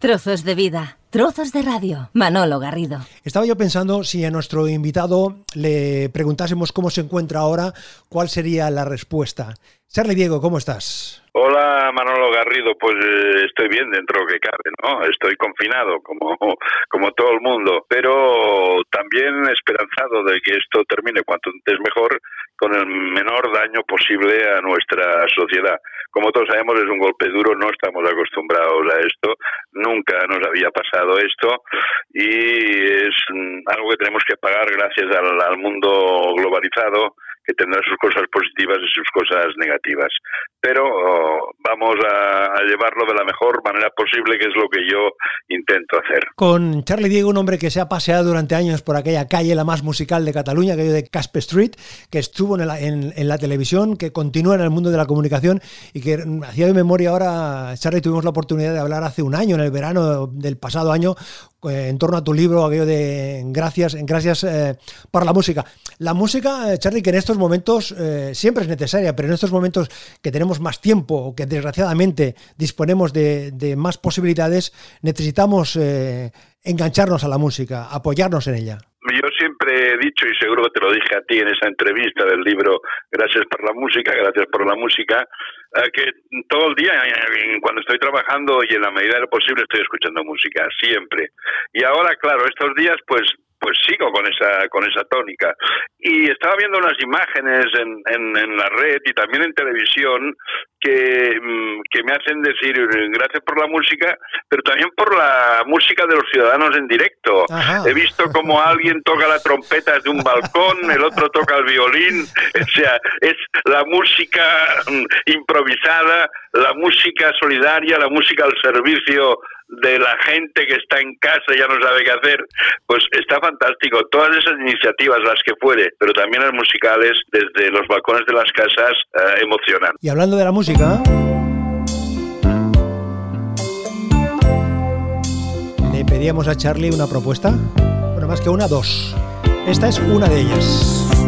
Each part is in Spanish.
Trozos de vida, trozos de radio. Manolo Garrido. Estaba yo pensando si a nuestro invitado le preguntásemos cómo se encuentra ahora, cuál sería la respuesta. Charlie Diego, ¿cómo estás? Hola Manolo Garrido, pues eh, estoy bien dentro que cabe, ¿no? Estoy confinado como, como todo el mundo, pero también esperanzado de que esto termine cuanto antes mejor con el menor daño posible a nuestra sociedad. Como todos sabemos es un golpe duro, no estamos acostumbrados a esto, nunca nos había pasado esto y es mm, algo que tenemos que pagar gracias al, al mundo globalizado que tendrá sus cosas positivas y sus cosas negativas. Pero oh, vamos a, llevarlo de la mejor manera posible, que es lo que yo intento hacer. Con Charlie Diego, un hombre que se ha paseado durante años por aquella calle la más musical de Cataluña, aquello de Caspe Street, que estuvo en la, en, la televisión, que continúa en el mundo de la comunicación y que hacía de memoria ahora, Charlie, tuvimos la oportunidad de hablar hace un año, en el verano del pasado año, en torno a tu libro, aquello de Gracias, gracias eh, por la música. La música, eh, Charlie, que en estos momentos siempre es necesaria, pero en estos momentos que tenemos más tiempo, o que desgraciadamente disponemos de, más posibilidades, necesitamos engancharnos a la música, apoyarnos en ella. Yo siempre he dicho, y seguro que te lo dije a ti en esa entrevista del libro Gracias por la música, gracias por la música, eh, que todo el día, eh, cuando estoy trabajando y en la medida de lo posible estoy escuchando música, siempre. Y ahora, claro, estos días pues pues sigo con esa con esa tónica y estaba viendo unas imágenes en, en, la red y también en televisión que, mm, que me hacen decir gracias por la música pero también por la música de los ciudadanos en directo he visto como alguien toca la trompeta desde un balcón el otro toca el violín o sea es la música mm, improvisada la música solidaria la música al servicio de la gente que está en casa y ya no sabe qué hacer, pues está fantástico. Todas esas iniciativas, las que fuere, pero también las musicales, desde los balcones de las casas, eh, emocionan. Y hablando de la música... Le pedíamos a Charlie una propuesta. Bueno, más que una, dos. Esta es una de ellas.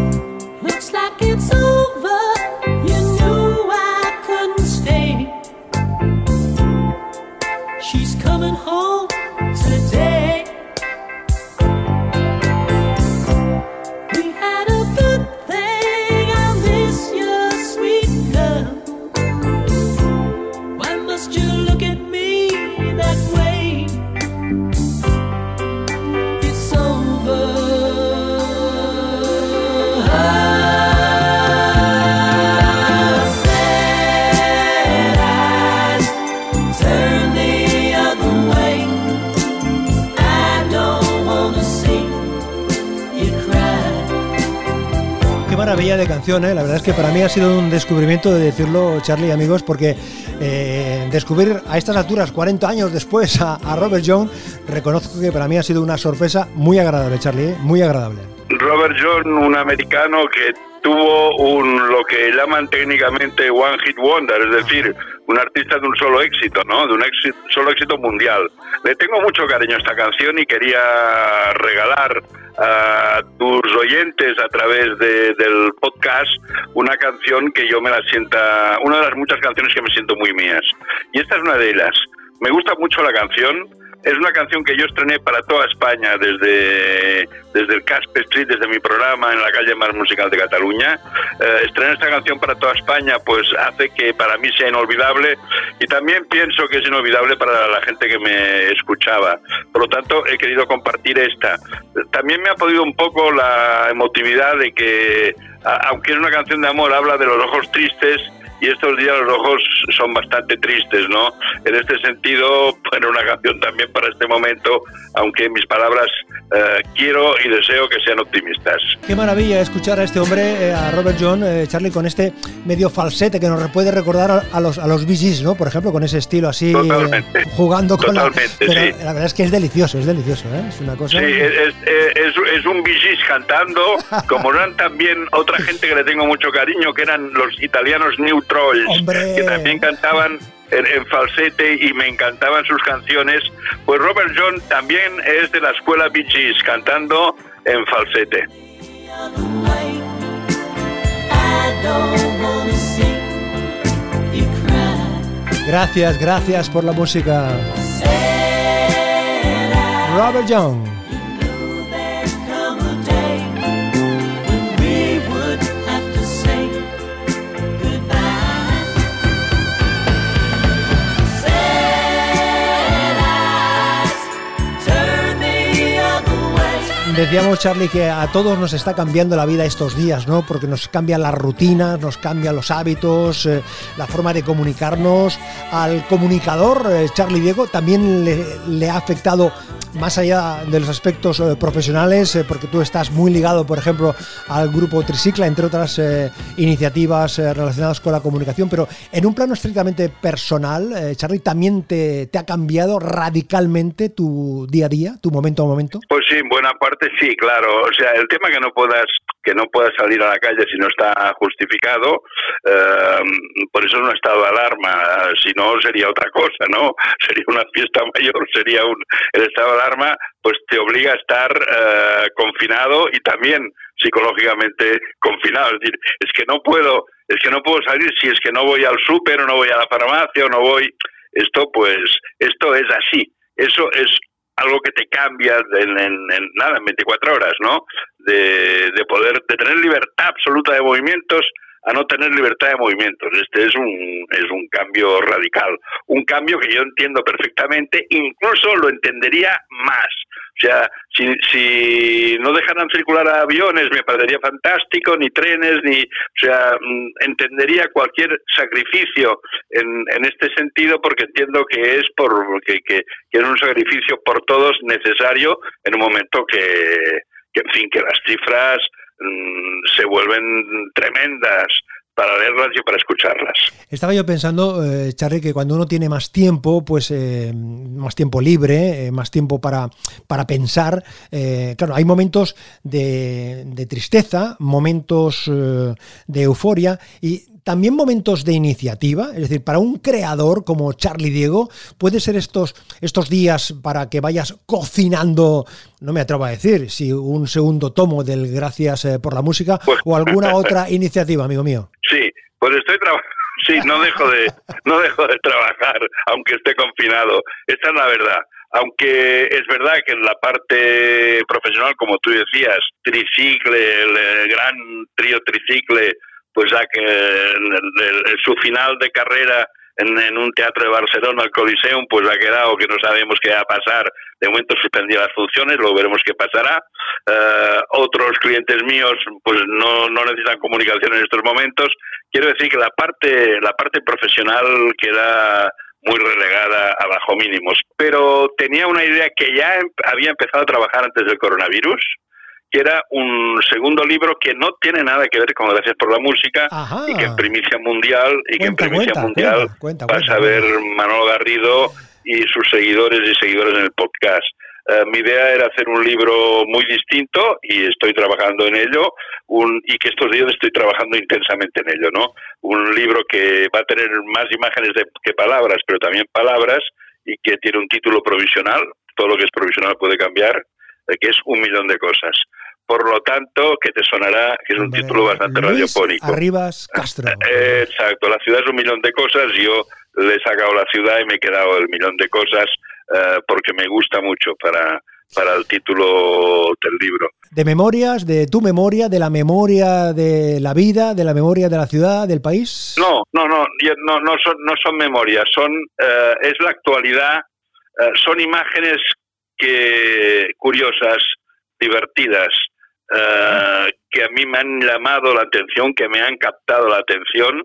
Bella de canción, ¿eh? la verdad es que para mí ha sido un descubrimiento de decirlo, Charlie amigos, porque eh, descubrir a estas alturas, 40 años después, a, Robert John, reconozco que para mí ha sido una sorpresa muy agradable, Charlie, ¿eh? muy agradable. Robert John, un americano que tuvo un lo que llaman técnicamente one hit wonder, es decir, un artista de un solo éxito, ¿no? De un éxito, solo éxito mundial. Le tengo mucho cariño a esta canción y quería regalar a tus oyentes a través de, del podcast una canción que yo me la sienta, una de las muchas canciones que me siento muy mías. Y esta es una de ellas. Me gusta mucho la canción, es una canción que yo estrené para toda España desde, desde el Caspe Street, desde mi programa en la calle más musical de Cataluña. Eh, estrenar esta canción para toda España pues hace que para mí sea inolvidable y también pienso que es inolvidable para la gente que me escuchaba. Por lo tanto, he querido compartir esta. También me ha podido un poco la emotividad de que, aunque es una canción de amor, habla de los ojos tristes y estos días los ojos son bastante tristes, ¿no? En este sentido, bueno, una canción también para este momento, aunque mis palabras eh, quiero y deseo que sean optimistas. Qué maravilla escuchar a este hombre, eh, a Robert John, eh, Charlie, con este medio falsete que nos puede recordar a, los a los Bee ¿no? Por ejemplo, con ese estilo así, jugando con la... Pero la verdad es que es delicioso, es delicioso, ¿eh? Es una cosa... Sí, es, es, es un Bee cantando, como eran también otra gente que le tengo mucho cariño, que eran los italianos New que también cantaban en, falsete y me encantaban sus canciones. Pues Robert John también es de la escuela Bee cantando en falsete. Gracias, gracias por la música. Robert Young. Decíamos, Charlie, que a todos nos está cambiando la vida estos días, ¿no? Porque nos cambian las rutinas, nos cambian los hábitos, eh, la forma de comunicarnos. Al comunicador, eh, Charlie Diego, también le, ha afectado más allá de los aspectos eh, profesionales, porque tú estás muy ligado, por ejemplo, al grupo Tricicla, entre otras iniciativas relacionadas con la comunicación, pero en un plano estrictamente personal, Charlie, ¿también te, te, ha cambiado radicalmente tu día a día, tu momento a momento? Pues sí, en buena parte sí, claro. O sea, el tema que no puedas que no puedas salir a la calle si no está justificado, eh, por eso no ha estado de alarma. Si no sería otra cosa, ¿no? Sería una fiesta mayor, sería un el estado de alarma, pues te obliga a estar eh, confinado y también psicológicamente confinado. Es decir, es que no puedo, es que no puedo salir si es que no voy al súper o no voy a la farmacia o no voy. Esto, pues, esto es así. Eso es algo que te cambia en, nada, en 24 horas, ¿no? De, de poder, de tener libertad absoluta de movimientos a no tener libertad de movimientos. Este es un, es un cambio radical, un cambio que yo entiendo perfectamente, incluso lo entendería más. O sea, si, si no dejaran circular aviones me parecería fantástico, ni trenes, ni, o sea, mm, entendería cualquier sacrificio en, en este sentido porque entiendo que es por que, que, que es un sacrificio por todos necesario en un momento que, que en fin, que las cifras Mm, se vuelven tremendas para leerlas y para escucharlas. Estaba yo pensando, eh, Charlie, que cuando uno tiene más tiempo, pues eh, más tiempo libre, eh, más tiempo para, para pensar, claro, hay momentos de, de tristeza, momentos de euforia y también momentos de iniciativa, es decir, para un creador como Charlie Diego, puede ser estos, estos días para que vayas cocinando, no me atrevo a decir, si un segundo tomo del Gracias eh, por la Música pues o alguna otra iniciativa, amigo mío. Sí, pues estoy trabajando. Sí, no dejo de no dejo de trabajar, aunque esté confinado. Esa es la verdad aunque es verdad que en la parte profesional, como tú decías, tricicle, el gran trío tricicle, pues ya que en, su final de carrera en, un teatro de Barcelona, el Coliseum, pues ha quedado que no sabemos qué va a pasar. De momento suspendió las funciones, luego veremos qué pasará. Eh, otros clientes míos, pues no, no necesitan comunicación en estos momentos. Quiero decir que la parte, la parte profesional queda muy relegada a bajo mínimos. Pero tenía una idea que ya em, había empezado a trabajar antes del coronavirus que era un segundo libro que no tiene nada que ver con Gracias por la Música y que en primicia mundial y que en primicia mundial vas a ver Manolo Garrido y sus seguidores y seguidores en el podcast. Eh, mi idea era hacer un libro muy distinto y estoy trabajando en ello un, y que estos días estoy trabajando intensamente en ello, ¿no? Un libro que va a tener más imágenes de, que palabras, pero también palabras y que tiene un título provisional, todo lo que es provisional puede cambiar, eh, que es un millón de cosas por lo tanto, que te sonará, que es un título bastante radiofónico. Arribas Castro. Eh, exacto, la ciudad es un millón de cosas, yo le he sacado la ciudad y me he quedado el millón de cosas eh, porque me gusta mucho para, para el título del libro. ¿De memorias, de tu memoria, de la memoria de la vida, de la memoria de la ciudad, del país? No, no, no, no, no, son, no son memorias, son, eh, es la actualidad, son imágenes que, curiosas, divertidas, eh, que a mí me han llamado la atención, que me han captado la atención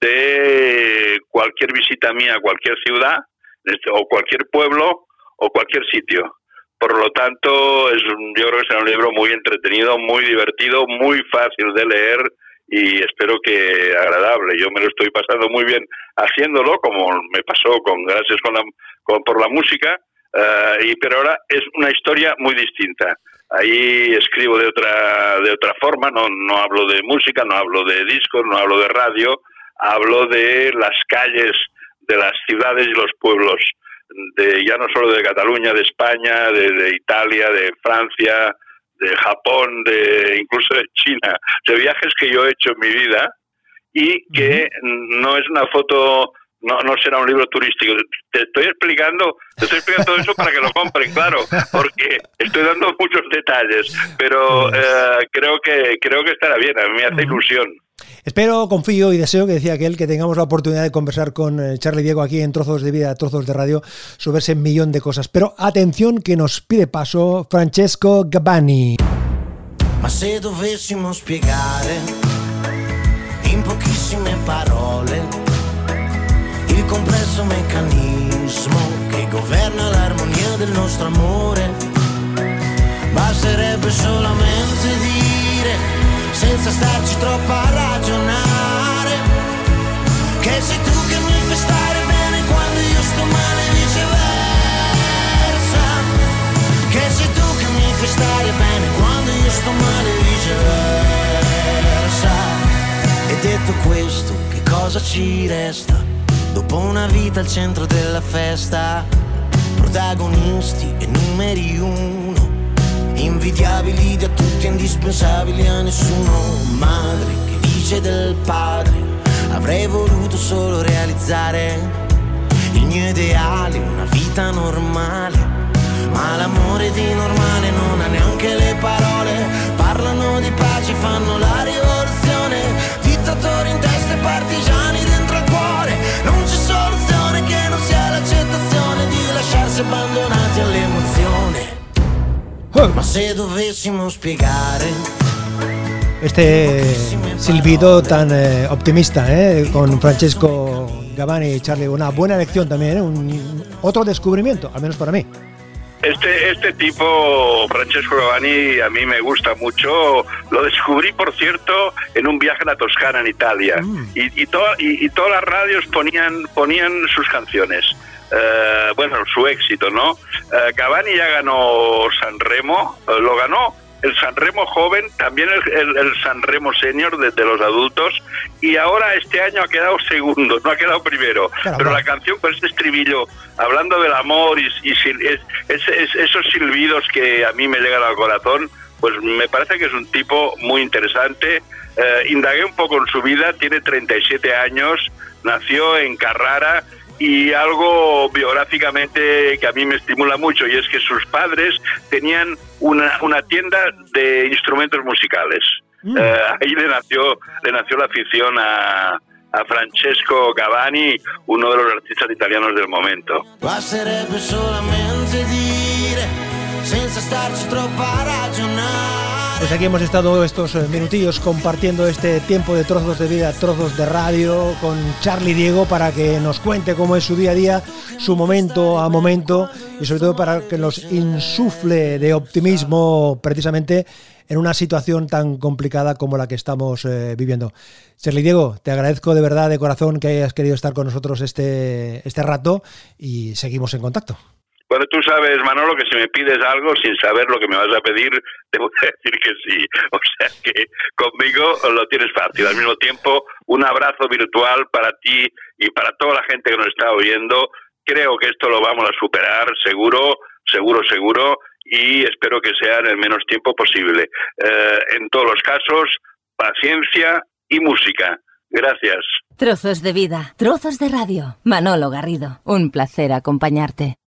de cualquier visita mía a cualquier ciudad este, o cualquier pueblo o cualquier sitio. Por lo tanto, es un, yo creo que será un libro muy entretenido, muy divertido, muy fácil de leer y espero que agradable. Yo me lo estoy pasando muy bien haciéndolo, como me pasó con Gracias con por la música, eh, y, pero ahora es una historia muy distinta. Ahí escribo de otra, de otra forma, no, no hablo de música, no hablo de discos, no hablo de radio, hablo de las calles de las ciudades y los pueblos, de ya no solo de Cataluña, de España, de, Italia, de Francia, de Japón, de incluso de China, de viajes que yo he hecho en mi vida y que no es una foto no, no será un libro turístico. Te estoy explicando, te estoy explicando todo eso para que lo compren, claro, porque estoy dando muchos detalles, pero eh, creo que creo que estará bien, a mí me hace ilusión. Espero, confío y deseo que decía aquel que tengamos la oportunidad de conversar con eh, Charlie Diego aquí en Trozos de Vida, Trozos de Radio, sobre ese millón de cosas. Pero atención que nos pide paso Francesco Gabbani. Ma se dovessimo spiegare in pochissime parole complesso meccanismo che governa l'armonia del nostro amore, basterebbe solamente dire, senza starci troppo a ragionare, che sei tu che mi fai stare bene quando io sto male e viceversa, che sei tu che mi fai stare bene quando io sto male e viceversa. E detto questo, che cosa ci resta? Una vita al centro della festa, protagonisti e numeri uno, invidiabili da tutti, indispensabili a nessuno. Madre che dice del padre, avrei voluto solo realizzare il mio ideale, una vita normale. Ma l'amore di normale non ha neanche le parole, parlano di pace, fanno la rivoluzione, dittatori in testa e partigiani dentro il abbandonati all'emozione. Ma se dovessimo spiegare Este silbido tan eh, optimista eh, con Francesco Gabbani y Charlie, una buena elección también, eh, un, otro descubrimiento, al menos para mí. Este, este tipo, Francesco Gabbani, a mí me gusta mucho. Lo descubrí, por cierto, en un viaje a la Toscana, en Italia. Mm. Y, y, to- y- y todas las radios ponían, ponían sus canciones. Eh, bueno, su éxito, ¿no? Eh, Cavani ya ganó Sanremo, eh, lo ganó el Sanremo joven, también el, el, el Sanremo senior de, de los adultos, y ahora este año ha quedado segundo, no ha quedado primero. Pero la canción con este estribillo, hablando del amor y, es- es- es- esos silbidos que a mí me llegan al corazón, pues me parece que es un tipo muy interesante. Eh, indagué un poco en su vida, tiene 37 años, nació en Carrara y algo biográficamente que a mí me estimula mucho y es que sus padres tenían una, una tienda de instrumentos musicales. Mm. Eh, ahí le nació, le nació la afición a, a Francesco Cavani, uno de los artistas italianos del momento. Basterebbe solamente dire, senza starci troppo a ragionare. Pues aquí hemos estado estos eh, minutillos compartiendo este tiempo de trozos de vida, trozos de radio con Charlie Diego para que nos cuente cómo es su día a día, su momento a momento y sobre todo para que nos insufle de optimismo precisamente en una situación tan complicada como la que estamos eh, viviendo. Charlie Diego, te agradezco de verdad de corazón que hayas querido estar con nosotros este, este rato y seguimos en contacto. Bueno, tú sabes, Manolo, que si me pides algo sin saber lo que me vas a pedir, te voy a decir que sí. O sea que conmigo lo tienes fácil. Al mismo tiempo, un abrazo virtual para ti y para toda la gente que nos está oyendo. Creo que esto lo vamos a superar, seguro, seguro, seguro, y espero que sea en el menos tiempo posible. Eh, en todos los casos, paciencia y música. Gracias. Trozos de vida, trozos de radio. Manolo Garrido, un placer acompañarte.